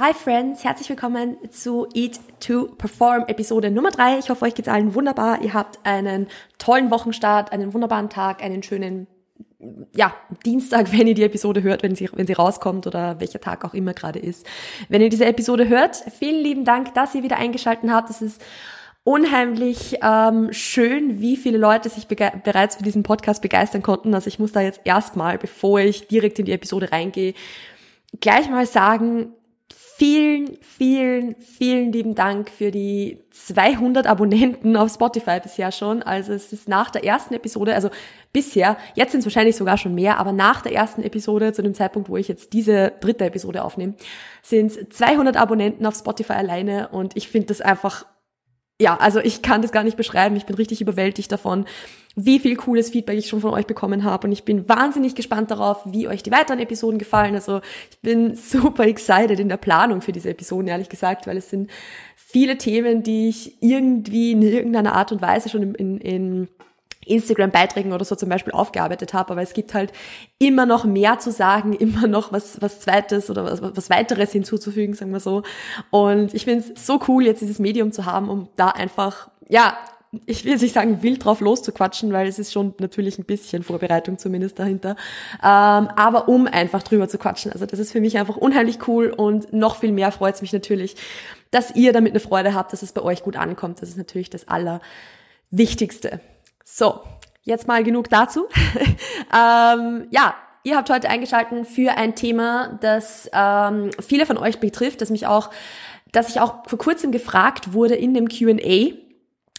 Hi Friends, herzlich willkommen zu Eat to Perform Episode Nummer drei. Ich hoffe, euch geht's allen wunderbar. Ihr habt einen tollen Wochenstart, einen wunderbaren Tag, einen schönen ja, Dienstag, wenn ihr die Episode hört, wenn sie, wenn sie rauskommt oder welcher Tag auch immer gerade ist. Wenn ihr diese Episode hört, vielen lieben Dank, dass ihr wieder eingeschaltet habt. Es ist unheimlich ähm, schön, wie viele Leute sich bereits für diesen Podcast begeistern konnten. Also ich muss da jetzt erstmal, bevor ich direkt in die Episode reingehe, gleich mal sagen, vielen, vielen, vielen lieben Dank für die 200 Abonnenten auf Spotify bisher schon. Also es ist nach der ersten Episode, also bisher, jetzt sind es wahrscheinlich sogar schon mehr, aber nach der ersten Episode, zu dem Zeitpunkt, wo ich jetzt diese dritte Episode aufnehme, sind es 200 Abonnenten auf Spotify alleine und ich finde das einfach ja, also ich kann das gar nicht beschreiben. Ich bin richtig überwältigt davon, wie viel cooles Feedback ich schon von euch bekommen habe. Und ich bin wahnsinnig gespannt darauf, wie euch die weiteren Episoden gefallen. Also ich bin super excited in der Planung für diese Episoden, ehrlich gesagt, weil es sind viele Themen, die ich irgendwie in irgendeiner Art und Weise schon in, in, in Instagram-Beiträgen oder so zum Beispiel aufgearbeitet habe, aber es gibt halt immer noch mehr zu sagen, immer noch was, was Zweites oder was, was weiteres hinzuzufügen, sagen wir so. Und ich finde es so cool, jetzt dieses Medium zu haben, um da einfach, ja, ich will nicht sagen, wild drauf loszuquatschen, weil es ist schon natürlich ein bisschen Vorbereitung zumindest dahinter. Ähm, aber um einfach drüber zu quatschen. Also das ist für mich einfach unheimlich cool und noch viel mehr freut es mich natürlich, dass ihr damit eine Freude habt, dass es bei euch gut ankommt. Das ist natürlich das Allerwichtigste. So, jetzt mal genug dazu. ähm, ja, ihr habt heute eingeschaltet für ein Thema, das ähm, viele von euch betrifft, das mich auch, dass ich auch vor kurzem gefragt wurde in dem Q&A.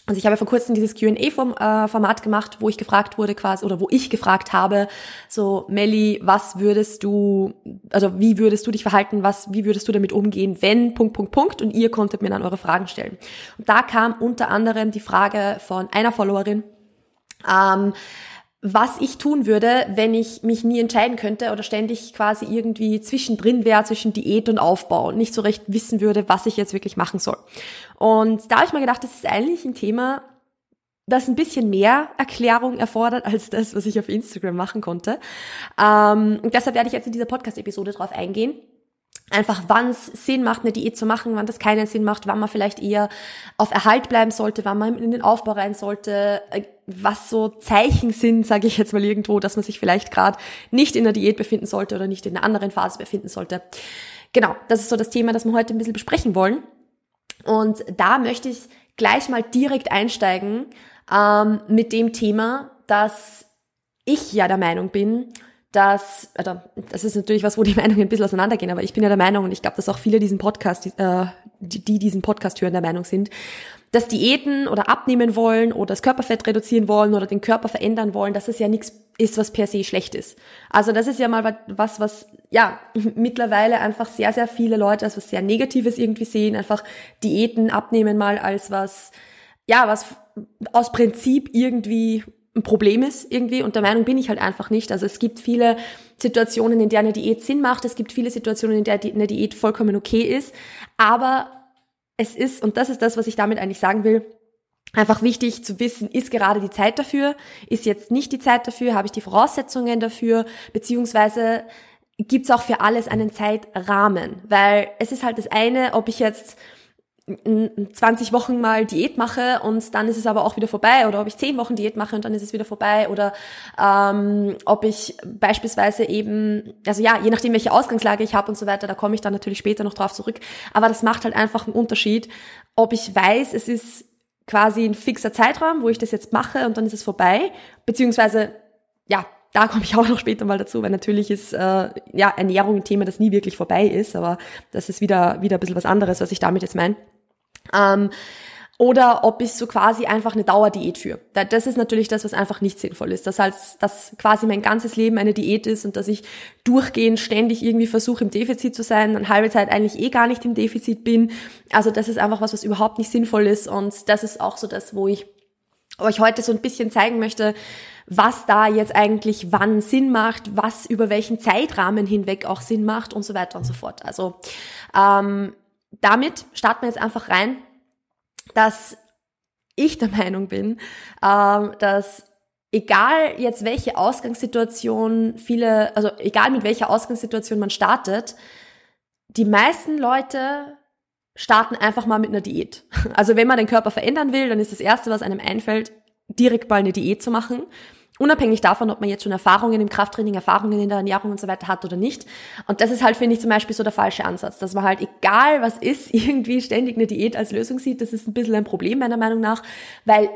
Also ich habe vor kurzem dieses Q&A-Format gemacht, wo ich gefragt wurde quasi, oder wo ich gefragt habe, so, Melly, was würdest du, also wie würdest du dich verhalten, was, wie würdest du damit umgehen, wenn, Punkt, Punkt, Punkt, und ihr konntet mir dann eure Fragen stellen. Und da kam unter anderem die Frage von einer Followerin, ähm, was ich tun würde, wenn ich mich nie entscheiden könnte oder ständig quasi irgendwie zwischendrin wäre, zwischen Diät und Aufbau und nicht so recht wissen würde, was ich jetzt wirklich machen soll. Und da habe ich mir gedacht, das ist eigentlich ein Thema, das ein bisschen mehr Erklärung erfordert als das, was ich auf Instagram machen konnte. Ähm, und deshalb werde ich jetzt in dieser Podcast-Episode drauf eingehen einfach wann es Sinn macht, eine Diät zu machen, wann das keinen Sinn macht, wann man vielleicht eher auf Erhalt bleiben sollte, wann man in den Aufbau rein sollte, äh, was so Zeichen sind, sage ich jetzt mal irgendwo, dass man sich vielleicht gerade nicht in der Diät befinden sollte oder nicht in einer anderen Phase befinden sollte. Genau, das ist so das Thema, das wir heute ein bisschen besprechen wollen. Und da möchte ich gleich mal direkt einsteigen ähm, mit dem Thema, dass ich ja der Meinung bin, dass, also das ist natürlich was, wo die Meinungen ein bisschen auseinandergehen, aber ich bin ja der Meinung, und ich glaube, dass auch viele diesen Podcast, äh, die, die diesen Podcast hören, der Meinung sind, dass Diäten oder abnehmen wollen oder das Körperfett reduzieren wollen oder den Körper verändern wollen, dass es ja nichts ist, was per se schlecht ist. Also das ist ja mal was, was ja mittlerweile einfach sehr, sehr viele Leute als was sehr Negatives irgendwie sehen, einfach Diäten abnehmen mal als was, ja, was aus Prinzip irgendwie ein Problem ist irgendwie und der Meinung bin ich halt einfach nicht. Also es gibt viele Situationen, in der eine Diät Sinn macht, es gibt viele Situationen, in der eine Diät vollkommen okay ist, aber es ist, und das ist das, was ich damit eigentlich sagen will, einfach wichtig zu wissen, ist gerade die Zeit dafür, ist jetzt nicht die Zeit dafür, habe ich die Voraussetzungen dafür, beziehungsweise gibt es auch für alles einen Zeitrahmen, weil es ist halt das eine, ob ich jetzt 20 Wochen mal Diät mache und dann ist es aber auch wieder vorbei oder ob ich 10 Wochen Diät mache und dann ist es wieder vorbei oder ähm, ob ich beispielsweise eben, also ja, je nachdem, welche Ausgangslage ich habe und so weiter, da komme ich dann natürlich später noch drauf zurück, aber das macht halt einfach einen Unterschied, ob ich weiß, es ist quasi ein fixer Zeitraum, wo ich das jetzt mache und dann ist es vorbei, beziehungsweise ja, da komme ich auch noch später mal dazu, weil natürlich ist äh, ja Ernährung ein Thema, das nie wirklich vorbei ist, aber das ist wieder wieder ein bisschen was anderes, was ich damit jetzt meine. Ähm, oder ob ich so quasi einfach eine Dauerdiät führe. Das ist natürlich das, was einfach nicht sinnvoll ist. Das heißt, dass quasi mein ganzes Leben eine Diät ist und dass ich durchgehend ständig irgendwie versuche, im Defizit zu sein, und halbe Zeit eigentlich eh gar nicht im Defizit bin. Also das ist einfach was, was überhaupt nicht sinnvoll ist. Und das ist auch so das, wo ich euch heute so ein bisschen zeigen möchte, was da jetzt eigentlich wann Sinn macht, was über welchen Zeitrahmen hinweg auch Sinn macht und so weiter und so fort. Also ähm, damit starten wir jetzt einfach rein, dass ich der Meinung bin, ähm, dass egal jetzt welche Ausgangssituation viele, also egal mit welcher Ausgangssituation man startet, die meisten Leute starten einfach mal mit einer Diät. Also wenn man den Körper verändern will, dann ist das Erste, was einem einfällt, direkt mal eine Diät zu machen. Unabhängig davon, ob man jetzt schon Erfahrungen im Krafttraining, Erfahrungen in der Ernährung und so weiter hat oder nicht. Und das ist halt, finde ich, zum Beispiel so der falsche Ansatz, dass man halt, egal was ist, irgendwie ständig eine Diät als Lösung sieht. Das ist ein bisschen ein Problem meiner Meinung nach, weil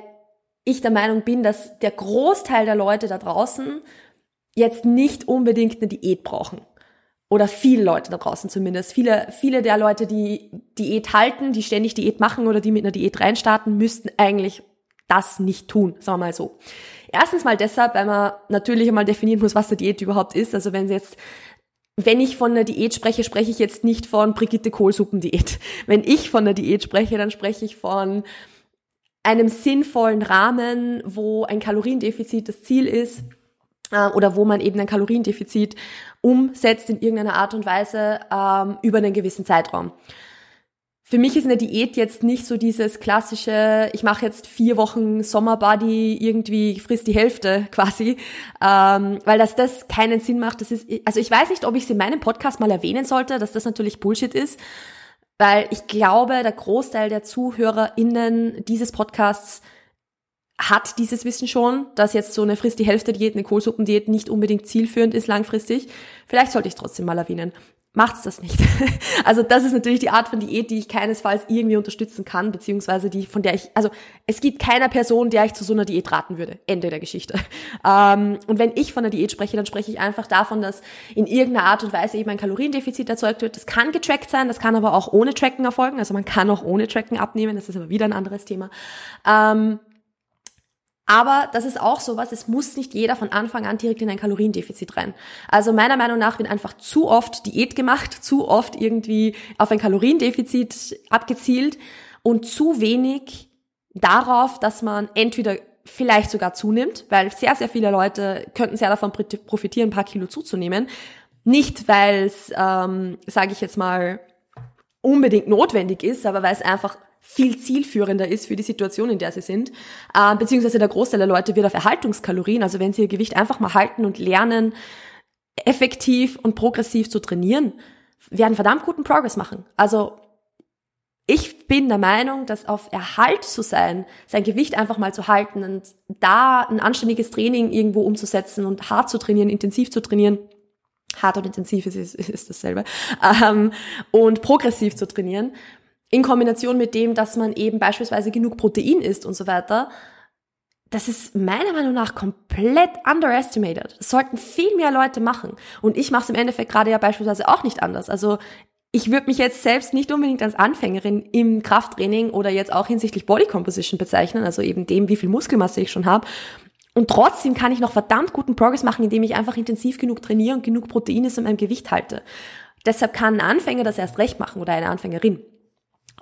ich der Meinung bin, dass der Großteil der Leute da draußen jetzt nicht unbedingt eine Diät brauchen. Oder viele Leute da draußen zumindest. Viele, viele der Leute, die Diät halten, die ständig Diät machen oder die mit einer Diät reinstarten, müssten eigentlich das nicht tun, sagen wir mal so. Erstens mal deshalb, weil man natürlich einmal definieren muss, was eine Diät überhaupt ist. Also wenn sie jetzt wenn ich von einer Diät spreche, spreche ich jetzt nicht von Brigitte Kohlsuppendiät. Wenn ich von einer Diät spreche, dann spreche ich von einem sinnvollen Rahmen, wo ein Kaloriendefizit das Ziel ist oder wo man eben ein Kaloriendefizit umsetzt in irgendeiner Art und Weise ähm, über einen gewissen Zeitraum. Für mich ist eine Diät jetzt nicht so dieses klassische, ich mache jetzt vier Wochen Sommerbody, irgendwie frisst die Hälfte quasi, ähm, weil das das keinen Sinn macht. Das ist, also ich weiß nicht, ob ich es in meinem Podcast mal erwähnen sollte, dass das natürlich Bullshit ist, weil ich glaube, der Großteil der ZuhörerInnen dieses Podcasts hat dieses Wissen schon, dass jetzt so eine Frisst die Hälfte Diät, eine Kohlsuppendiät nicht unbedingt zielführend ist langfristig. Vielleicht sollte ich trotzdem mal erwähnen. Macht's das nicht. also das ist natürlich die Art von Diät, die ich keinesfalls irgendwie unterstützen kann, beziehungsweise die, von der ich, also es gibt keiner Person, der ich zu so einer Diät raten würde. Ende der Geschichte. Ähm, und wenn ich von einer Diät spreche, dann spreche ich einfach davon, dass in irgendeiner Art und Weise eben ein Kaloriendefizit erzeugt wird. Das kann getrackt sein, das kann aber auch ohne Tracken erfolgen. Also man kann auch ohne Tracken abnehmen, das ist aber wieder ein anderes Thema. Ähm, aber das ist auch sowas, es muss nicht jeder von Anfang an direkt in ein Kaloriendefizit rein. Also meiner Meinung nach wird einfach zu oft Diät gemacht, zu oft irgendwie auf ein Kaloriendefizit abgezielt und zu wenig darauf, dass man entweder vielleicht sogar zunimmt, weil sehr, sehr viele Leute könnten sehr davon profitieren, ein paar Kilo zuzunehmen. Nicht, weil es, ähm, sage ich jetzt mal, unbedingt notwendig ist, aber weil es einfach viel zielführender ist für die Situation, in der sie sind. Äh, beziehungsweise der Großteil der Leute wird auf Erhaltungskalorien, also wenn sie ihr Gewicht einfach mal halten und lernen, effektiv und progressiv zu trainieren, werden verdammt guten Progress machen. Also ich bin der Meinung, dass auf Erhalt zu sein, sein Gewicht einfach mal zu halten und da ein anständiges Training irgendwo umzusetzen und hart zu trainieren, intensiv zu trainieren, hart und intensiv ist, ist, ist dasselbe, ähm, und progressiv zu trainieren, in Kombination mit dem, dass man eben beispielsweise genug Protein isst und so weiter, das ist meiner Meinung nach komplett underestimated. Das sollten viel mehr Leute machen. Und ich mache es im Endeffekt gerade ja beispielsweise auch nicht anders. Also ich würde mich jetzt selbst nicht unbedingt als Anfängerin im Krafttraining oder jetzt auch hinsichtlich Body Composition bezeichnen, also eben dem, wie viel Muskelmasse ich schon habe. Und trotzdem kann ich noch verdammt guten Progress machen, indem ich einfach intensiv genug trainiere und genug Proteine in meinem Gewicht halte. Deshalb kann ein Anfänger das erst recht machen oder eine Anfängerin.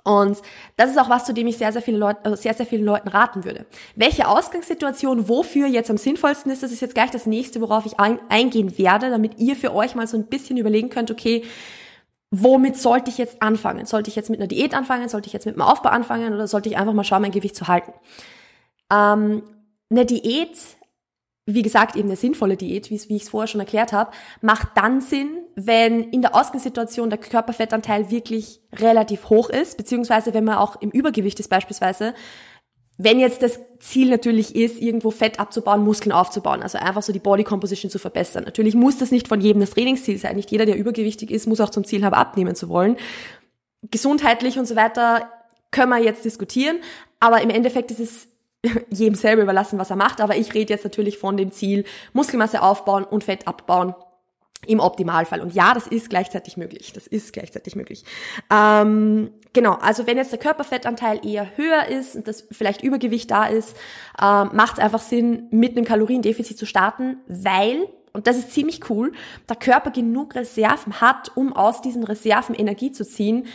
Und das ist auch was, zu dem ich sehr, sehr, viele Leute, also sehr, sehr vielen Leuten raten würde. Welche Ausgangssituation wofür jetzt am sinnvollsten ist, das ist jetzt gleich das nächste, worauf ich ein, eingehen werde, damit ihr für euch mal so ein bisschen überlegen könnt, okay, womit sollte ich jetzt anfangen? Sollte ich jetzt mit einer Diät anfangen? Sollte ich jetzt mit einem Aufbau anfangen? Oder sollte ich einfach mal schauen, mein Gewicht zu halten? Ähm, eine Diät wie gesagt, eben eine sinnvolle Diät, wie ich es vorher schon erklärt habe, macht dann Sinn, wenn in der Ausgangssituation der Körperfettanteil wirklich relativ hoch ist, beziehungsweise wenn man auch im Übergewicht ist beispielsweise. Wenn jetzt das Ziel natürlich ist, irgendwo Fett abzubauen, Muskeln aufzubauen, also einfach so die Body Composition zu verbessern. Natürlich muss das nicht von jedem das Trainingsziel sein. Nicht jeder, der übergewichtig ist, muss auch zum Ziel haben, abnehmen zu wollen. Gesundheitlich und so weiter können wir jetzt diskutieren, aber im Endeffekt ist es jedem selber überlassen, was er macht. Aber ich rede jetzt natürlich von dem Ziel, Muskelmasse aufbauen und Fett abbauen. Im Optimalfall. Und ja, das ist gleichzeitig möglich. Das ist gleichzeitig möglich. Ähm, genau, also wenn jetzt der Körperfettanteil eher höher ist und das vielleicht Übergewicht da ist, ähm, macht es einfach Sinn, mit einem Kaloriendefizit zu starten, weil und das ist ziemlich cool, der Körper genug Reserven hat, um aus diesen Reserven Energie zu ziehen,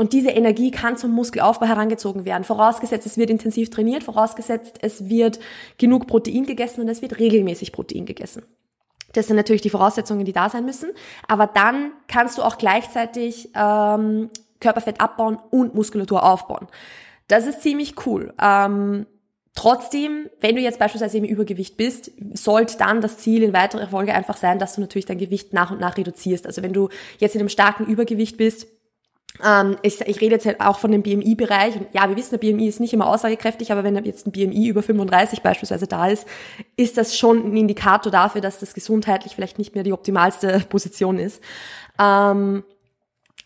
und diese Energie kann zum Muskelaufbau herangezogen werden. Vorausgesetzt, es wird intensiv trainiert, vorausgesetzt, es wird genug Protein gegessen und es wird regelmäßig Protein gegessen. Das sind natürlich die Voraussetzungen, die da sein müssen. Aber dann kannst du auch gleichzeitig ähm, Körperfett abbauen und Muskulatur aufbauen. Das ist ziemlich cool. Ähm, Trotzdem, wenn du jetzt beispielsweise im Übergewicht bist, sollte dann das Ziel in weiterer Folge einfach sein, dass du natürlich dein Gewicht nach und nach reduzierst. Also wenn du jetzt in einem starken Übergewicht bist, ich, ich rede jetzt halt auch von dem BMI-Bereich. Und ja, wir wissen, der BMI ist nicht immer aussagekräftig, aber wenn jetzt ein BMI über 35 beispielsweise da ist, ist das schon ein Indikator dafür, dass das gesundheitlich vielleicht nicht mehr die optimalste Position ist. Ähm,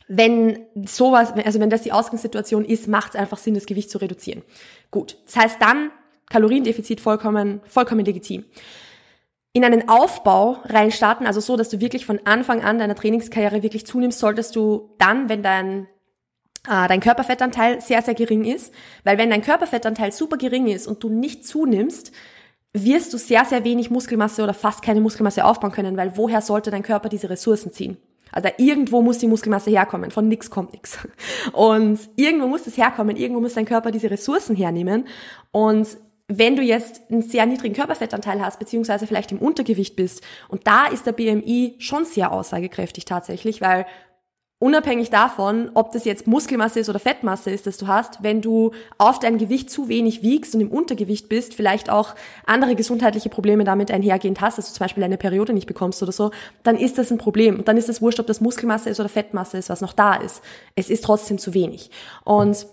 wenn sowas, also wenn das die Ausgangssituation ist, macht es einfach Sinn, das Gewicht zu reduzieren. Gut. Das heißt dann, Kaloriendefizit vollkommen, vollkommen legitim. In einen Aufbau reinstarten, also so, dass du wirklich von Anfang an deiner Trainingskarriere wirklich zunimmst, solltest du dann, wenn dein äh, dein Körperfettanteil sehr, sehr gering ist. Weil wenn dein Körperfettanteil super gering ist und du nicht zunimmst, wirst du sehr, sehr wenig Muskelmasse oder fast keine Muskelmasse aufbauen können, weil woher sollte dein Körper diese Ressourcen ziehen? Also irgendwo muss die Muskelmasse herkommen, von nix kommt nix. Und irgendwo muss das herkommen, irgendwo muss dein Körper diese Ressourcen hernehmen. Und wenn du jetzt einen sehr niedrigen Körperfettanteil hast, beziehungsweise vielleicht im Untergewicht bist, und da ist der BMI schon sehr aussagekräftig tatsächlich, weil unabhängig davon, ob das jetzt Muskelmasse ist oder Fettmasse ist, das du hast, wenn du auf dein Gewicht zu wenig wiegst und im Untergewicht bist, vielleicht auch andere gesundheitliche Probleme damit einhergehend hast, dass du zum Beispiel eine Periode nicht bekommst oder so, dann ist das ein Problem. Und dann ist es wurscht, ob das Muskelmasse ist oder Fettmasse ist, was noch da ist. Es ist trotzdem zu wenig. Und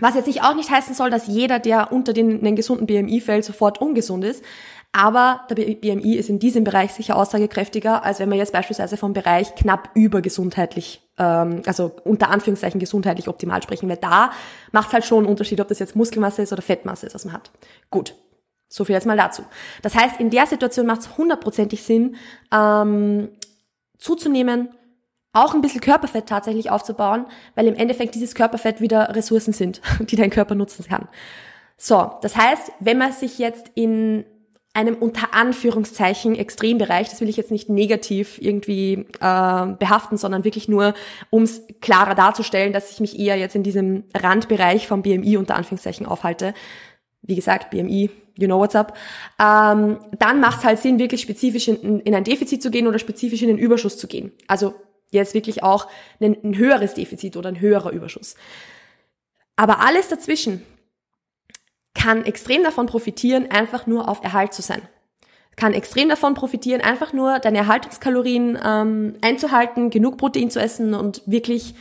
was jetzt nicht auch nicht heißen soll, dass jeder, der unter den, den gesunden BMI fällt, sofort ungesund ist. Aber der BMI ist in diesem Bereich sicher aussagekräftiger, als wenn man jetzt beispielsweise vom Bereich knapp übergesundheitlich, ähm, also unter Anführungszeichen gesundheitlich optimal sprechen, weil da macht es halt schon einen Unterschied, ob das jetzt Muskelmasse ist oder Fettmasse ist, was man hat. Gut, so viel jetzt mal dazu. Das heißt, in der Situation macht es hundertprozentig Sinn, ähm, zuzunehmen, auch ein bisschen Körperfett tatsächlich aufzubauen, weil im Endeffekt dieses Körperfett wieder Ressourcen sind, die dein Körper nutzen kann. So, das heißt, wenn man sich jetzt in einem unter Anführungszeichen Extrembereich, das will ich jetzt nicht negativ irgendwie äh, behaften, sondern wirklich nur, um es klarer darzustellen, dass ich mich eher jetzt in diesem Randbereich vom BMI unter Anführungszeichen aufhalte. Wie gesagt, BMI, you know what's up. Ähm, dann macht es halt Sinn, wirklich spezifisch in, in ein Defizit zu gehen oder spezifisch in den Überschuss zu gehen. Also jetzt wirklich auch ein, ein höheres Defizit oder ein höherer Überschuss. Aber alles dazwischen kann extrem davon profitieren, einfach nur auf Erhalt zu sein. Kann extrem davon profitieren, einfach nur deine Erhaltungskalorien ähm, einzuhalten, genug Protein zu essen und wirklich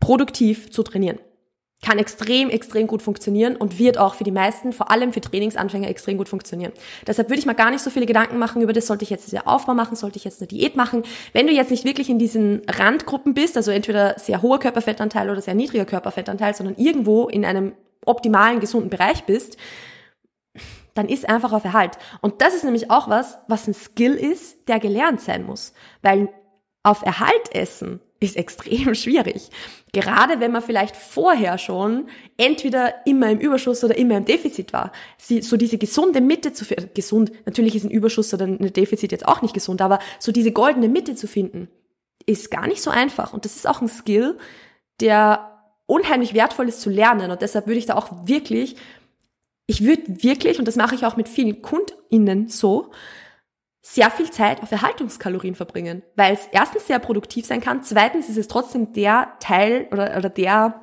produktiv zu trainieren kann extrem, extrem gut funktionieren und wird auch für die meisten, vor allem für Trainingsanfänger, extrem gut funktionieren. Deshalb würde ich mal gar nicht so viele Gedanken machen über das, sollte ich jetzt der Aufbau machen, sollte ich jetzt eine Diät machen. Wenn du jetzt nicht wirklich in diesen Randgruppen bist, also entweder sehr hoher Körperfettanteil oder sehr niedriger Körperfettanteil, sondern irgendwo in einem optimalen, gesunden Bereich bist, dann ist einfach auf Erhalt. Und das ist nämlich auch was, was ein Skill ist, der gelernt sein muss. Weil auf Erhalt essen ist extrem schwierig. Gerade wenn man vielleicht vorher schon entweder immer im Überschuss oder immer im Defizit war. So diese gesunde Mitte zu finden, gesund, natürlich ist ein Überschuss oder ein Defizit jetzt auch nicht gesund, aber so diese goldene Mitte zu finden, ist gar nicht so einfach. Und das ist auch ein Skill, der unheimlich wertvoll ist zu lernen. Und deshalb würde ich da auch wirklich, ich würde wirklich, und das mache ich auch mit vielen KundInnen so, sehr viel Zeit auf Erhaltungskalorien verbringen, weil es erstens sehr produktiv sein kann, zweitens ist es trotzdem der Teil oder, oder der,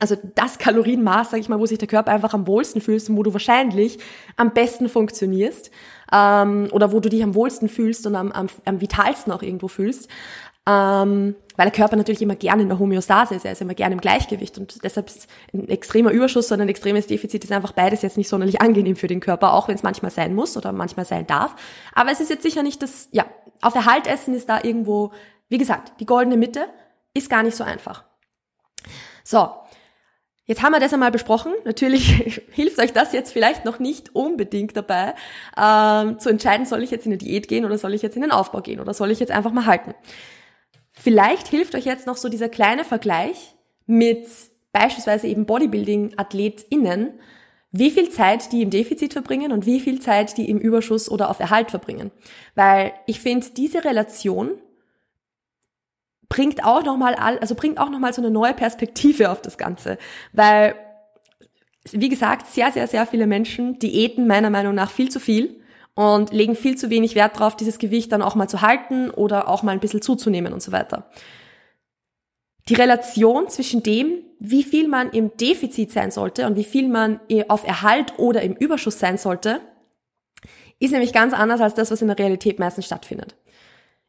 also das Kalorienmaß, sag ich mal, wo sich der Körper einfach am wohlsten fühlst und wo du wahrscheinlich am besten funktionierst ähm, oder wo du dich am wohlsten fühlst und am, am, am vitalsten auch irgendwo fühlst. Ähm, weil der Körper natürlich immer gerne in der Homöostase ist, er ist immer gerne im Gleichgewicht und deshalb ist ein extremer Überschuss und ein extremes Defizit ist einfach beides jetzt nicht sonderlich angenehm für den Körper, auch wenn es manchmal sein muss oder manchmal sein darf. Aber es ist jetzt sicher nicht das, ja, auf Erhalt essen ist da irgendwo, wie gesagt, die goldene Mitte ist gar nicht so einfach. So, Jetzt haben wir das einmal besprochen. Natürlich hilft euch das jetzt vielleicht noch nicht unbedingt dabei, ähm, zu entscheiden, soll ich jetzt in eine Diät gehen oder soll ich jetzt in den Aufbau gehen oder soll ich jetzt einfach mal halten. Vielleicht hilft euch jetzt noch so dieser kleine Vergleich mit beispielsweise eben Bodybuilding-AthletInnen, wie viel Zeit die im Defizit verbringen und wie viel Zeit die im Überschuss oder auf Erhalt verbringen. Weil ich finde, diese Relation bringt auch nochmal, also bringt auch nochmal so eine neue Perspektive auf das Ganze. Weil, wie gesagt, sehr, sehr, sehr viele Menschen diäten meiner Meinung nach viel zu viel und legen viel zu wenig Wert darauf, dieses Gewicht dann auch mal zu halten oder auch mal ein bisschen zuzunehmen und so weiter. Die Relation zwischen dem, wie viel man im Defizit sein sollte und wie viel man auf Erhalt oder im Überschuss sein sollte, ist nämlich ganz anders als das, was in der Realität meistens stattfindet.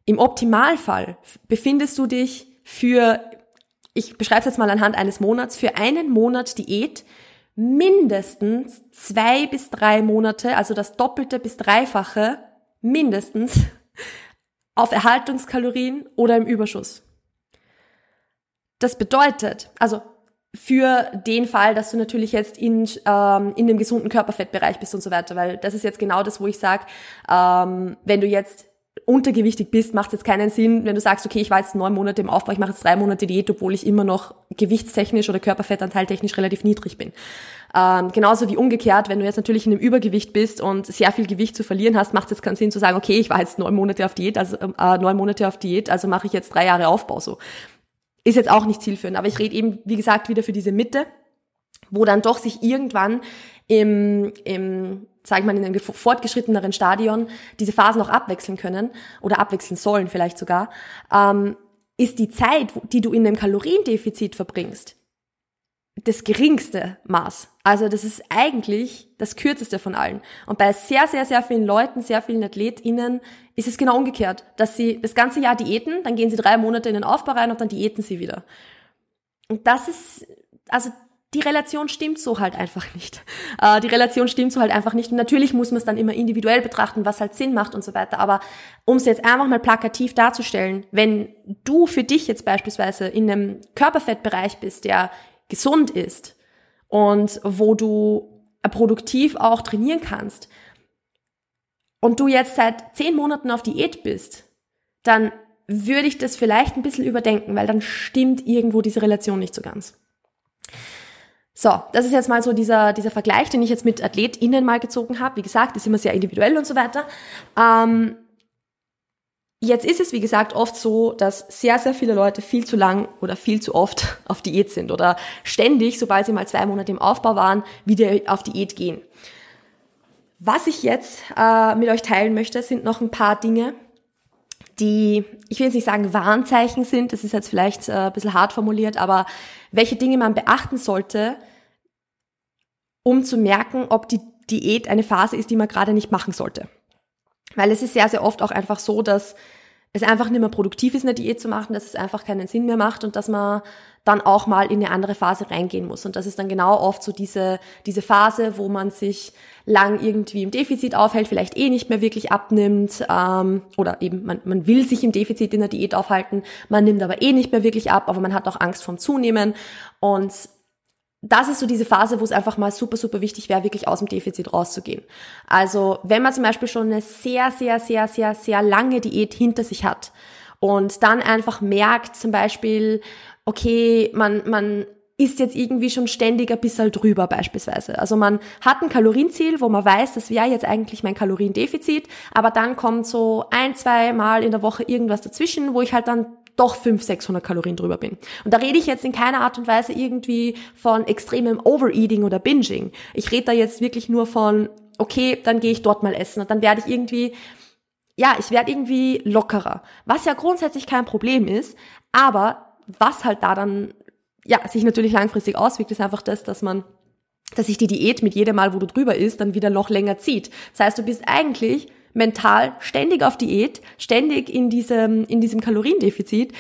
Im Optimalfall befindest du dich für, ich beschreibe es jetzt mal anhand eines Monats, für einen Monat Diät mindestens zwei bis drei Monate, also das Doppelte bis Dreifache mindestens auf Erhaltungskalorien oder im Überschuss. Das bedeutet, also für den Fall, dass du natürlich jetzt in, ähm, in dem gesunden Körperfettbereich bist und so weiter, weil das ist jetzt genau das, wo ich sage, ähm, wenn du jetzt untergewichtig bist, macht es jetzt keinen Sinn, wenn du sagst, okay, ich war jetzt neun Monate im Aufbau, ich mache jetzt drei Monate Diät, obwohl ich immer noch gewichtstechnisch oder körperfettanteiltechnisch relativ niedrig bin. Ähm, genauso wie umgekehrt, wenn du jetzt natürlich in einem Übergewicht bist und sehr viel Gewicht zu verlieren hast, macht es jetzt keinen Sinn zu sagen, okay, ich war jetzt neun Monate auf Diät, also äh, neun Monate auf Diät, also mache ich jetzt drei Jahre Aufbau so. Ist jetzt auch nicht zielführend, aber ich rede eben, wie gesagt, wieder für diese Mitte, wo dann doch sich irgendwann im, im sage ich mal, in einem fortgeschritteneren Stadion diese Phasen auch abwechseln können oder abwechseln sollen vielleicht sogar, ähm, ist die Zeit, die du in einem Kaloriendefizit verbringst, das geringste Maß. Also das ist eigentlich das kürzeste von allen. Und bei sehr, sehr, sehr vielen Leuten, sehr vielen AthletInnen ist es genau umgekehrt, dass sie das ganze Jahr diäten, dann gehen sie drei Monate in den Aufbau rein und dann diäten sie wieder. Und das ist, also die Relation stimmt so halt einfach nicht. Äh, die Relation stimmt so halt einfach nicht. Und natürlich muss man es dann immer individuell betrachten, was halt Sinn macht und so weiter. Aber um es jetzt einfach mal plakativ darzustellen, wenn du für dich jetzt beispielsweise in einem Körperfettbereich bist, der gesund ist und wo du produktiv auch trainieren kannst und du jetzt seit zehn Monaten auf Diät bist, dann würde ich das vielleicht ein bisschen überdenken, weil dann stimmt irgendwo diese Relation nicht so ganz. So, das ist jetzt mal so dieser, dieser Vergleich, den ich jetzt mit AthletInnen mal gezogen habe. Wie gesagt, ist immer sehr individuell und so weiter. Ähm, jetzt ist es, wie gesagt, oft so, dass sehr, sehr viele Leute viel zu lang oder viel zu oft auf Diät sind oder ständig, sobald sie mal zwei Monate im Aufbau waren, wieder auf Diät gehen. Was ich jetzt äh, mit euch teilen möchte, sind noch ein paar Dinge, die, ich will jetzt nicht sagen Warnzeichen sind, das ist jetzt vielleicht äh, ein bisschen hart formuliert, aber welche Dinge man beachten sollte, um zu merken, ob die Diät eine Phase ist, die man gerade nicht machen sollte. Weil es ist sehr, sehr oft auch einfach so, dass es einfach nicht mehr produktiv ist, eine Diät zu machen, dass es einfach keinen Sinn mehr macht und dass man dann auch mal in eine andere Phase reingehen muss. Und das ist dann genau oft so diese, diese Phase, wo man sich lang irgendwie im Defizit aufhält, vielleicht eh nicht mehr wirklich abnimmt ähm, oder eben man, man will sich im Defizit in der Diät aufhalten, man nimmt aber eh nicht mehr wirklich ab, aber man hat auch Angst vom Zunehmen und das ist so diese Phase, wo es einfach mal super, super wichtig wäre, wirklich aus dem Defizit rauszugehen. Also wenn man zum Beispiel schon eine sehr, sehr, sehr, sehr, sehr lange Diät hinter sich hat und dann einfach merkt zum Beispiel, okay, man, man ist jetzt irgendwie schon ständig ein bisschen drüber beispielsweise. Also man hat ein Kalorienziel, wo man weiß, das wäre jetzt eigentlich mein Kaloriendefizit, aber dann kommt so ein, zwei Mal in der Woche irgendwas dazwischen, wo ich halt dann doch 500, 600 Kalorien drüber bin. Und da rede ich jetzt in keiner Art und Weise irgendwie von extremem Overeating oder Binging. Ich rede da jetzt wirklich nur von, okay, dann gehe ich dort mal essen und dann werde ich irgendwie, ja, ich werde irgendwie lockerer. Was ja grundsätzlich kein Problem ist, aber was halt da dann, ja, sich natürlich langfristig auswirkt, ist einfach das, dass man dass sich die Diät mit jedem Mal, wo du drüber isst, dann wieder noch länger zieht. Das heißt, du bist eigentlich mental ständig auf Diät, ständig in diesem, in diesem Kaloriendefizit.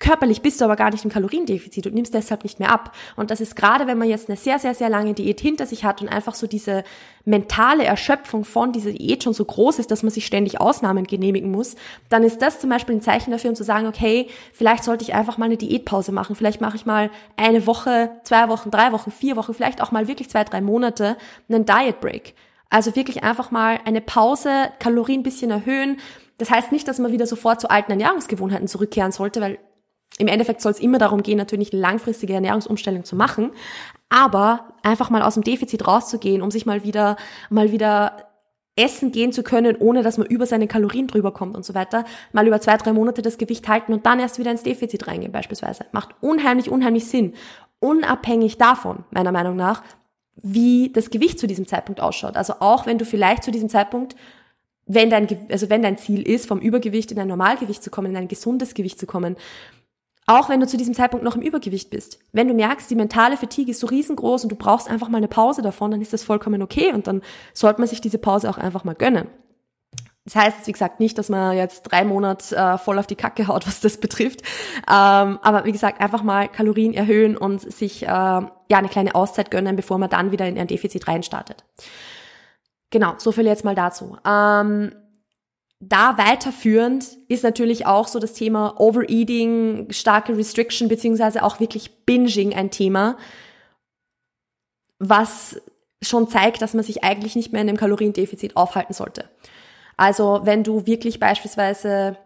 Körperlich bist du aber gar nicht im Kaloriendefizit und nimmst deshalb nicht mehr ab. Und das ist gerade, wenn man jetzt eine sehr, sehr, sehr lange Diät hinter sich hat und einfach so diese mentale Erschöpfung von dieser Diät schon so groß ist, dass man sich ständig Ausnahmen genehmigen muss, dann ist das zum Beispiel ein Zeichen dafür, um zu sagen, okay, vielleicht sollte ich einfach mal eine Diätpause machen. Vielleicht mache ich mal eine Woche, zwei Wochen, drei Wochen, vier Wochen, vielleicht auch mal wirklich zwei, drei Monate einen Diet Break. Also wirklich einfach mal eine Pause, Kalorien ein bisschen erhöhen. Das heißt nicht, dass man wieder sofort zu alten Ernährungsgewohnheiten zurückkehren sollte, weil im Endeffekt soll es immer darum gehen, natürlich eine langfristige Ernährungsumstellung zu machen, aber einfach mal aus dem Defizit rauszugehen, um sich mal wieder, mal wieder essen gehen zu können, ohne dass man über seine Kalorien drüber kommt und so weiter, mal über zwei, drei Monate das Gewicht halten und dann erst wieder ins Defizit reingehen beispielsweise. Macht unheimlich, unheimlich Sinn. Unabhängig davon, meiner Meinung nach, wie das Gewicht zu diesem Zeitpunkt ausschaut. Also auch wenn du vielleicht zu diesem Zeitpunkt, wenn dein, also wenn dein Ziel ist, vom Übergewicht in ein Normalgewicht zu kommen, in ein gesundes Gewicht zu kommen, Auch wenn du zu diesem Zeitpunkt noch im Übergewicht bist. Wenn du merkst, die mentale Fatigue ist so riesengroß und du brauchst einfach mal eine Pause davon, dann ist das vollkommen okay und dann sollte man sich diese Pause auch einfach mal gönnen. Das heißt, wie gesagt, nicht, dass man jetzt drei Monate äh, voll auf die Kacke haut, was das betrifft. Ähm, aber wie gesagt, einfach mal Kalorien erhöhen und sich äh, ja eine kleine Auszeit gönnen, bevor man dann wieder in ein Defizit reinstartet. Genau, so viel jetzt mal dazu. Ähm, da weiterführend ist natürlich auch so das Thema Overeating, starke Restriction beziehungsweise auch wirklich Binging ein Thema, was schon zeigt, dass man sich eigentlich nicht mehr in einem Kaloriendefizit aufhalten sollte. Also wenn du wirklich beispielsweise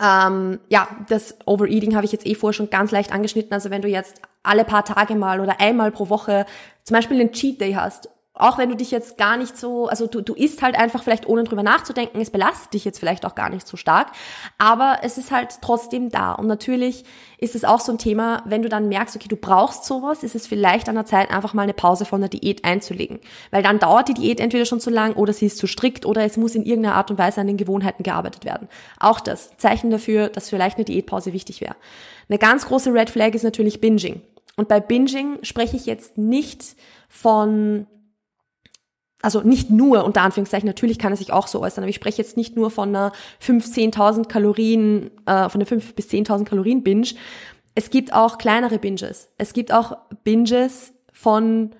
ähm, ja, das Overeating habe ich jetzt eh vorher schon ganz leicht angeschnitten. Also wenn du jetzt alle paar Tage mal oder einmal pro Woche zum Beispiel einen Cheat Day hast auch wenn du dich jetzt gar nicht so, also du, du isst halt einfach vielleicht ohne drüber nachzudenken, es belastet dich jetzt vielleicht auch gar nicht so stark, aber es ist halt trotzdem da. Und natürlich ist es auch so ein Thema, wenn du dann merkst, okay, du brauchst sowas, ist es vielleicht an der Zeit, einfach mal eine Pause von der Diät einzulegen. Weil dann dauert die Diät entweder schon zu lang oder sie ist zu strikt oder es muss in irgendeiner Art und Weise an den Gewohnheiten gearbeitet werden. Auch das, Zeichen dafür, dass vielleicht eine Diätpause wichtig wäre. Eine ganz große Red Flag ist natürlich Binging. Und bei Binging spreche ich jetzt nicht von also nicht nur, unter Anführungszeichen, natürlich kann es sich auch so äußern, aber ich spreche jetzt nicht nur von einer 5.000, 10.000 Kalorien, äh, von einer 5.000 bis 10.000 Kalorien Binge. Es gibt auch kleinere Binges. Es gibt auch Binges von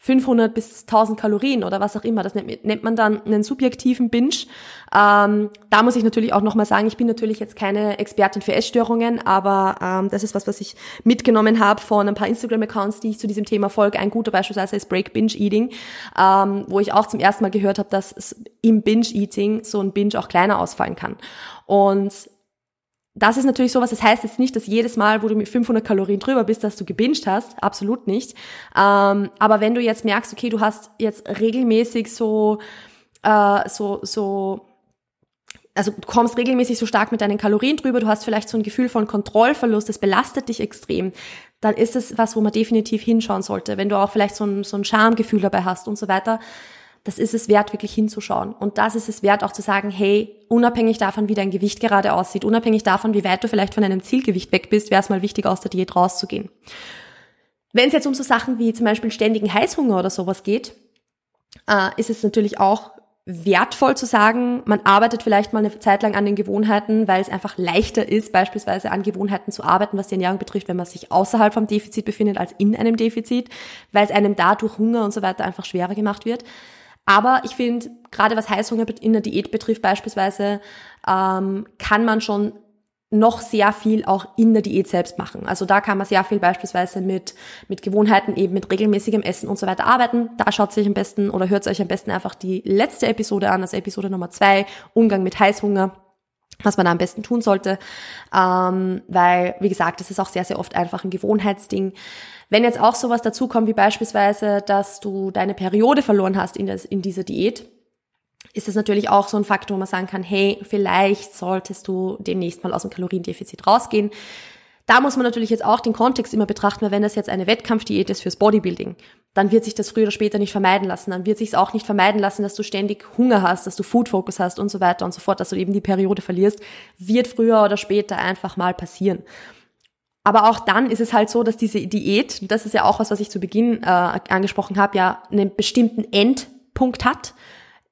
500 bis 1000 Kalorien oder was auch immer. Das nennt, man dann einen subjektiven Binge. Ähm, da muss ich natürlich auch nochmal sagen, ich bin natürlich jetzt keine Expertin für Essstörungen, aber ähm, das ist was, was ich mitgenommen habe von ein paar Instagram-Accounts, die ich zu diesem Thema folge. Ein guter beispielsweise ist Break Binge Eating, ähm, wo ich auch zum ersten Mal gehört habe, dass im Binge Eating so ein Binge auch kleiner ausfallen kann. Und das ist natürlich sowas, das heißt jetzt nicht, dass jedes Mal, wo du mit 500 Kalorien drüber bist, dass du gebinged hast, absolut nicht. Ähm, aber wenn du jetzt merkst, okay, du hast jetzt regelmäßig so, äh, so, so, also du kommst regelmäßig so stark mit deinen Kalorien drüber, du hast vielleicht so ein Gefühl von Kontrollverlust, das belastet dich extrem, dann ist es was, wo man definitiv hinschauen sollte. Wenn du auch vielleicht so ein, so ein Schamgefühl dabei hast und so weiter, das ist es wert, wirklich hinzuschauen. Und das ist es wert, auch zu sagen, hey, unabhängig davon, wie dein Gewicht gerade aussieht, unabhängig davon, wie weit du vielleicht von einem Zielgewicht weg bist, wäre es mal wichtig, aus der Diät rauszugehen. Wenn es jetzt um so Sachen wie zum Beispiel ständigen Heißhunger oder sowas geht, äh, ist es natürlich auch wertvoll zu sagen, man arbeitet vielleicht mal eine Zeit lang an den Gewohnheiten, weil es einfach leichter ist, beispielsweise an Gewohnheiten zu arbeiten, was die Ernährung betrifft, wenn man sich außerhalb vom Defizit befindet als in einem Defizit, weil es einem dadurch Hunger und so weiter einfach schwerer gemacht wird. Aber ich finde, gerade was Heißhunger in der Diät betrifft beispielsweise, ähm, kann man schon noch sehr viel auch in der Diät selbst machen. Also da kann man sehr viel beispielsweise mit, mit Gewohnheiten, eben mit regelmäßigem Essen und so weiter arbeiten. Da schaut sich am besten oder hört euch am besten einfach die letzte Episode an, also Episode Nummer zwei, Umgang mit Heißhunger was man da am besten tun sollte, ähm, weil, wie gesagt, das ist auch sehr, sehr oft einfach ein Gewohnheitsding. Wenn jetzt auch sowas dazukommt, wie beispielsweise, dass du deine Periode verloren hast in, das, in dieser Diät, ist das natürlich auch so ein Faktor, wo man sagen kann, hey, vielleicht solltest du demnächst mal aus dem Kaloriendefizit rausgehen. Da muss man natürlich jetzt auch den Kontext immer betrachten, weil wenn das jetzt eine Wettkampfdiät ist fürs Bodybuilding, dann wird sich das früher oder später nicht vermeiden lassen. Dann wird sich es auch nicht vermeiden lassen, dass du ständig Hunger hast, dass du Food Focus hast und so weiter und so fort, dass du eben die Periode verlierst, wird früher oder später einfach mal passieren. Aber auch dann ist es halt so, dass diese Diät, das ist ja auch was, was ich zu Beginn äh, angesprochen habe, ja einen bestimmten Endpunkt hat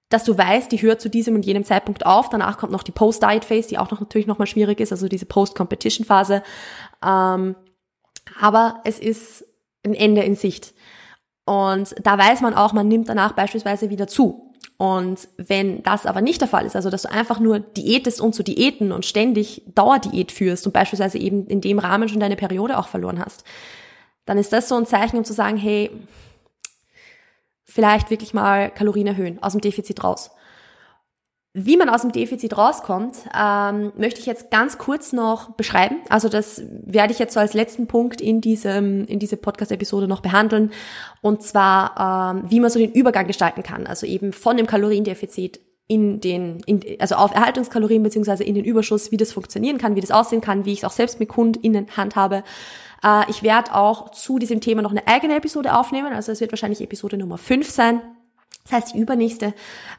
dass du weißt, die hört zu diesem und jenem Zeitpunkt auf. Danach kommt noch die Post-Diet-Phase, die auch noch natürlich nochmal schwierig ist, also diese Post-Competition-Phase. Ähm, aber es ist ein Ende in Sicht. Und da weiß man auch, man nimmt danach beispielsweise wieder zu. Und wenn das aber nicht der Fall ist, also dass du einfach nur diätest und zu Diäten und ständig Dauerdiät führst und beispielsweise eben in dem Rahmen schon deine Periode auch verloren hast, dann ist das so ein Zeichen, um zu sagen, hey, vielleicht wirklich mal Kalorien erhöhen, aus dem Defizit raus. Wie man aus dem Defizit rauskommt, ähm, möchte ich jetzt ganz kurz noch beschreiben. Also das werde ich jetzt so als letzten Punkt in diesem in diese Podcast-Episode noch behandeln. Und zwar, ähm, wie man so den Übergang gestalten kann. Also eben von dem Kaloriendefizit in den, in, also auf Erhaltungskalorien beziehungsweise in den Überschuss, wie das funktionieren kann, wie das aussehen kann, wie ich es auch selbst mit KundInnen handhabe. Äh, ich werde auch zu diesem Thema noch eine eigene Episode aufnehmen, also es wird wahrscheinlich Episode Nummer 5 sein. Das heißt die übernächste.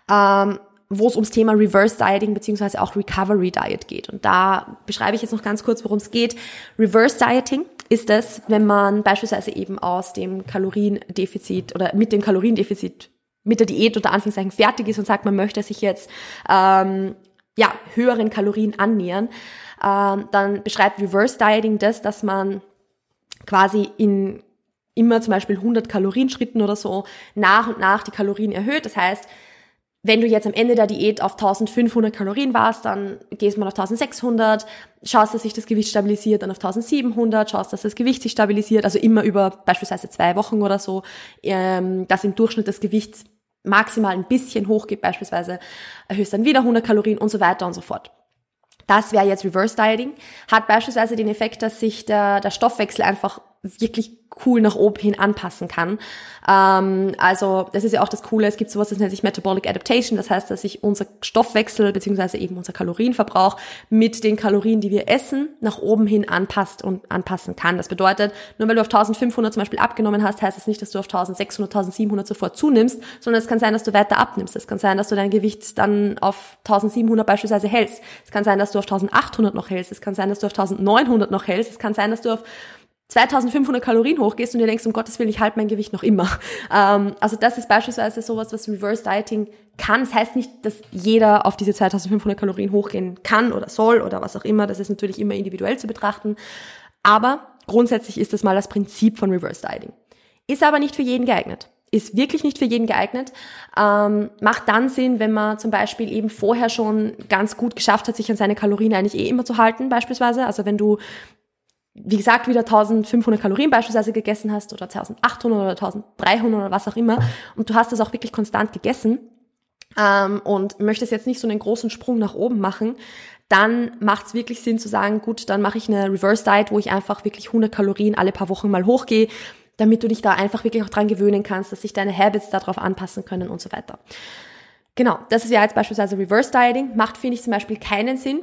Ähm, wo es ums Thema Reverse Dieting beziehungsweise auch Recovery Diet geht. Und da beschreibe ich jetzt noch ganz kurz, worum es geht. Reverse Dieting ist es, wenn man beispielsweise eben aus dem Kaloriendefizit oder mit dem Kaloriendefizit mit der Diät unter Anführungszeichen fertig ist und sagt, man möchte sich jetzt ähm, ja höheren Kalorien annähern, ähm, dann beschreibt Reverse Dieting das, dass man quasi in immer zum Beispiel 100 Kalorienschritten oder so nach und nach die Kalorien erhöht. Das heißt, wenn du jetzt am Ende der Diät auf 1500 Kalorien warst, dann gehst man auf 1600, schaust, dass sich das Gewicht stabilisiert, dann auf 1700, schaust, dass das Gewicht sich stabilisiert, also immer über beispielsweise zwei Wochen oder so, ähm, dass im Durchschnitt das Gewicht maximal ein bisschen hochgeht, beispielsweise erhöhst dann wieder 100 Kalorien und so weiter und so fort. Das wäre jetzt Reverse Dieting, hat beispielsweise den Effekt, dass sich der, der Stoffwechsel einfach wirklich cool nach oben hin anpassen kann. Ähm, also das ist ja auch das Coole, es gibt sowas, das nennt sich Metabolic Adaptation, das heißt, dass sich unser Stoffwechsel beziehungsweise eben unser Kalorienverbrauch mit den Kalorien, die wir essen, nach oben hin anpasst und anpassen kann. Das bedeutet, nur weil du auf 1500 zum Beispiel abgenommen hast, heißt das nicht, dass du auf 1600, 1700 sofort zunimmst, sondern es kann sein, dass du weiter abnimmst. Es kann sein, dass du dein Gewicht dann auf 1700 beispielsweise hältst. Es kann sein, dass du auf 1800 noch hältst. Es kann sein, dass du auf 1900 noch hältst. Es kann sein, dass du auf 2500 Kalorien hochgehst und dir denkst, um Gottes Willen, ich halte mein Gewicht noch immer. Ähm, also das ist beispielsweise sowas, was Reverse Dieting kann. Das heißt nicht, dass jeder auf diese 2500 Kalorien hochgehen kann oder soll oder was auch immer. Das ist natürlich immer individuell zu betrachten. Aber grundsätzlich ist das mal das Prinzip von Reverse Dieting. Ist aber nicht für jeden geeignet. Ist wirklich nicht für jeden geeignet. Ähm, macht dann Sinn, wenn man zum Beispiel eben vorher schon ganz gut geschafft hat, sich an seine Kalorien eigentlich eh immer zu halten, beispielsweise. Also wenn du wie gesagt, wieder 1500 Kalorien beispielsweise gegessen hast oder 1800 oder 1300 oder was auch immer und du hast das auch wirklich konstant gegessen ähm, und möchtest jetzt nicht so einen großen Sprung nach oben machen, dann macht es wirklich Sinn zu sagen, gut, dann mache ich eine Reverse Diet, wo ich einfach wirklich 100 Kalorien alle paar Wochen mal hochgehe, damit du dich da einfach wirklich auch dran gewöhnen kannst, dass sich deine Habits darauf anpassen können und so weiter. Genau, das ist ja jetzt beispielsweise Reverse Dieting, macht, finde ich, zum Beispiel keinen Sinn,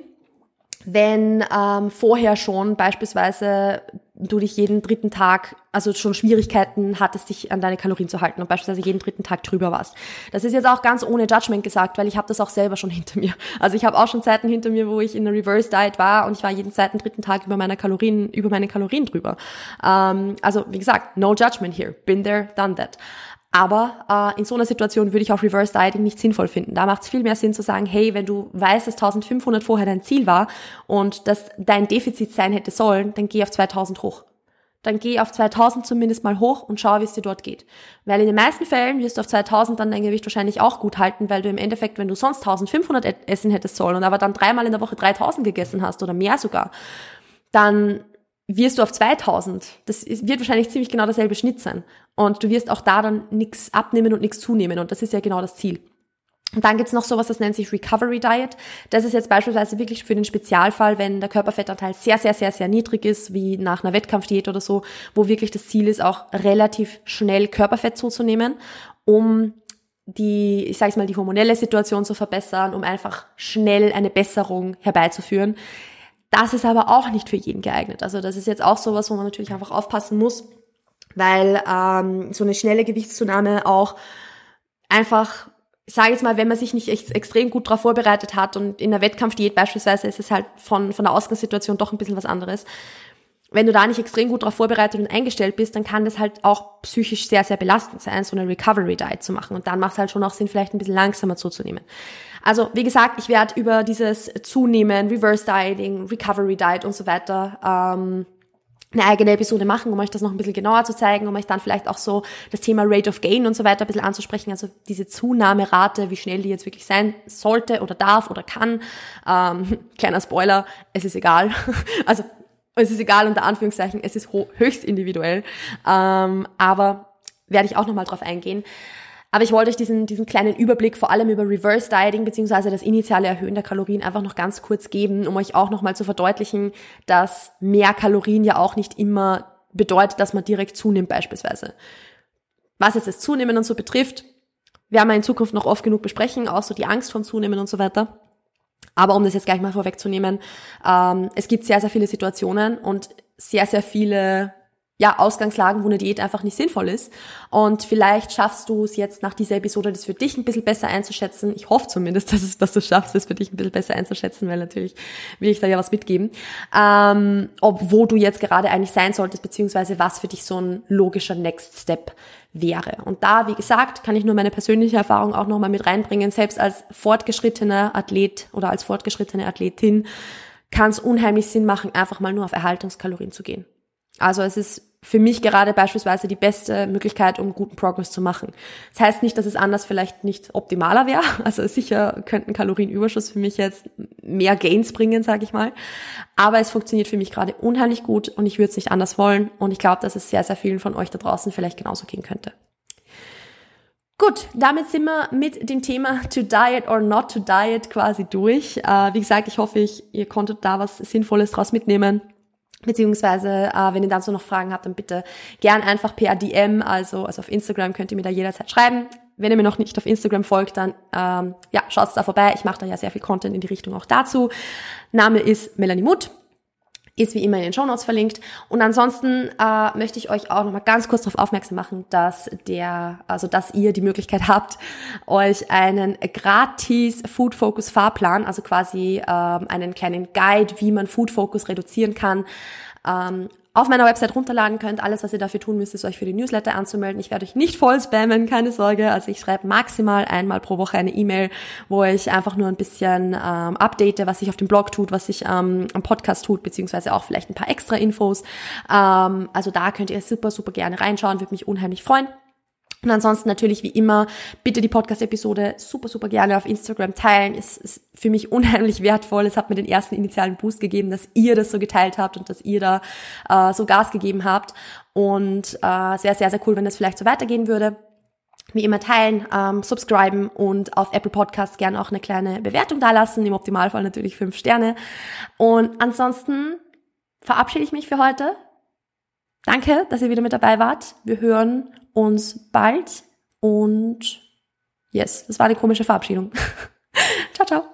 wenn ähm, vorher schon beispielsweise du dich jeden dritten Tag, also schon Schwierigkeiten hattest, dich an deine Kalorien zu halten und beispielsweise jeden dritten Tag drüber warst. Das ist jetzt auch ganz ohne Judgment gesagt, weil ich habe das auch selber schon hinter mir. Also ich habe auch schon Zeiten hinter mir, wo ich in einer Reverse Diet war und ich war jeden zweiten, dritten Tag über meine Kalorien, über meine Kalorien drüber. Ähm, also wie gesagt, no judgment here. Been there, done that. Aber äh, in so einer Situation würde ich auch Reverse Dieting nicht sinnvoll finden. Da macht es viel mehr Sinn zu sagen, hey, wenn du weißt, dass 1500 vorher dein Ziel war und dass dein Defizit sein hätte sollen, dann geh auf 2000 hoch. Dann geh auf 2000 zumindest mal hoch und schau, wie es dir dort geht. Weil in den meisten Fällen wirst du auf 2000 dann dein Gewicht wahrscheinlich auch gut halten, weil du im Endeffekt, wenn du sonst 1500 essen hättest sollen und aber dann dreimal in der Woche 3000 gegessen hast oder mehr sogar, dann wirst du auf 2000. Das ist, wird wahrscheinlich ziemlich genau derselbe Schnitt sein. Und du wirst auch da dann nichts abnehmen und nichts zunehmen. Und das ist ja genau das Ziel. Und dann gibt's noch sowas, das nennt sich Recovery Diet. Das ist jetzt beispielsweise wirklich für den Spezialfall, wenn der Körperfettanteil sehr, sehr, sehr, sehr niedrig ist, wie nach einer Wettkampfdiät oder so, wo wirklich das Ziel ist, auch relativ schnell Körperfett zuzunehmen, um die, ich sage mal, die hormonelle Situation zu verbessern, um einfach schnell eine Besserung herbeizuführen. Das ist aber auch nicht für jeden geeignet. Also das ist jetzt auch sowas, wo man natürlich einfach aufpassen muss, weil ähm, so eine schnelle Gewichtszunahme auch einfach, ich sage jetzt mal, wenn man sich nicht echt extrem gut darauf vorbereitet hat und in der Wettkampfdiät beispielsweise ist es halt von, von der Ausgangssituation doch ein bisschen was anderes. Wenn du da nicht extrem gut darauf vorbereitet und eingestellt bist, dann kann das halt auch psychisch sehr, sehr belastend sein, so eine Recovery Diet zu machen. Und dann macht es halt schon auch Sinn, vielleicht ein bisschen langsamer zuzunehmen. Also wie gesagt, ich werde über dieses Zunehmen, Reverse Dieting, Recovery Diet und so weiter ähm, eine eigene Episode machen, um euch das noch ein bisschen genauer zu zeigen, um euch dann vielleicht auch so das Thema Rate of Gain und so weiter ein bisschen anzusprechen, also diese Zunahmerate, wie schnell die jetzt wirklich sein sollte oder darf oder kann. Ähm, kleiner Spoiler, es ist egal. Also es ist egal unter Anführungszeichen, es ist höchst individuell. Ähm, aber werde ich auch nochmal drauf eingehen. Aber ich wollte euch diesen, diesen kleinen Überblick vor allem über Reverse Dieting beziehungsweise das initiale Erhöhen der Kalorien einfach noch ganz kurz geben, um euch auch nochmal zu verdeutlichen, dass mehr Kalorien ja auch nicht immer bedeutet, dass man direkt zunimmt beispielsweise. Was jetzt das Zunehmen und so betrifft, werden wir in Zukunft noch oft genug besprechen, auch so die Angst vom Zunehmen und so weiter. Aber um das jetzt gleich mal vorwegzunehmen, ähm, es gibt sehr, sehr viele Situationen und sehr, sehr viele ja, Ausgangslagen, wo eine Diät einfach nicht sinnvoll ist. Und vielleicht schaffst du es jetzt nach dieser Episode, das für dich ein bisschen besser einzuschätzen. Ich hoffe zumindest, dass, es, dass du schaffst, das für dich ein bisschen besser einzuschätzen, weil natürlich will ich da ja was mitgeben. Ähm, ob wo du jetzt gerade eigentlich sein solltest, beziehungsweise was für dich so ein logischer Next Step wäre. Und da, wie gesagt, kann ich nur meine persönliche Erfahrung auch nochmal mit reinbringen. Selbst als fortgeschrittener Athlet oder als fortgeschrittene Athletin kann es unheimlich Sinn machen, einfach mal nur auf Erhaltungskalorien zu gehen. Also es ist für mich gerade beispielsweise die beste Möglichkeit, um guten Progress zu machen. Das heißt nicht, dass es anders vielleicht nicht optimaler wäre. Also sicher könnten Kalorienüberschuss für mich jetzt mehr Gains bringen, sage ich mal. Aber es funktioniert für mich gerade unheimlich gut und ich würde es nicht anders wollen. Und ich glaube, dass es sehr, sehr vielen von euch da draußen vielleicht genauso gehen könnte. Gut, damit sind wir mit dem Thema to diet or not to diet quasi durch. Äh, wie gesagt, ich hoffe, ich, ihr konntet da was Sinnvolles draus mitnehmen. Beziehungsweise, äh, wenn ihr dazu noch Fragen habt, dann bitte gern einfach per DM, also, also auf Instagram könnt ihr mir da jederzeit schreiben. Wenn ihr mir noch nicht auf Instagram folgt, dann ähm, ja, schaut da vorbei. Ich mache da ja sehr viel Content in die Richtung auch dazu. Name ist Melanie Mutt ist wie immer in den Show Notes verlinkt. Und ansonsten äh, möchte ich euch auch nochmal ganz kurz darauf aufmerksam machen, dass der, also dass ihr die Möglichkeit habt, euch einen gratis Food Focus Fahrplan, also quasi äh, einen kleinen Guide, wie man Food Focus reduzieren kann, ähm, auf meiner Website runterladen könnt. Alles, was ihr dafür tun müsst, ist euch für die Newsletter anzumelden. Ich werde euch nicht voll spammen, keine Sorge. Also ich schreibe maximal einmal pro Woche eine E-Mail, wo ich einfach nur ein bisschen ähm, update, was sich auf dem Blog tut, was sich ähm, am Podcast tut, beziehungsweise auch vielleicht ein paar extra Infos. Ähm, also da könnt ihr super, super gerne reinschauen, würde mich unheimlich freuen. Und ansonsten natürlich wie immer, bitte die Podcast-Episode super, super gerne auf Instagram teilen. Es ist für mich unheimlich wertvoll. Es hat mir den ersten initialen Boost gegeben, dass ihr das so geteilt habt und dass ihr da äh, so Gas gegeben habt. Und äh, es wäre sehr, sehr cool, wenn das vielleicht so weitergehen würde. Wie immer teilen, ähm, subscriben und auf Apple Podcasts gerne auch eine kleine Bewertung dalassen. Im Optimalfall natürlich fünf Sterne. Und ansonsten verabschiede ich mich für heute. Danke, dass ihr wieder mit dabei wart. Wir hören uns bald und yes, das war eine komische Verabschiedung. ciao, ciao.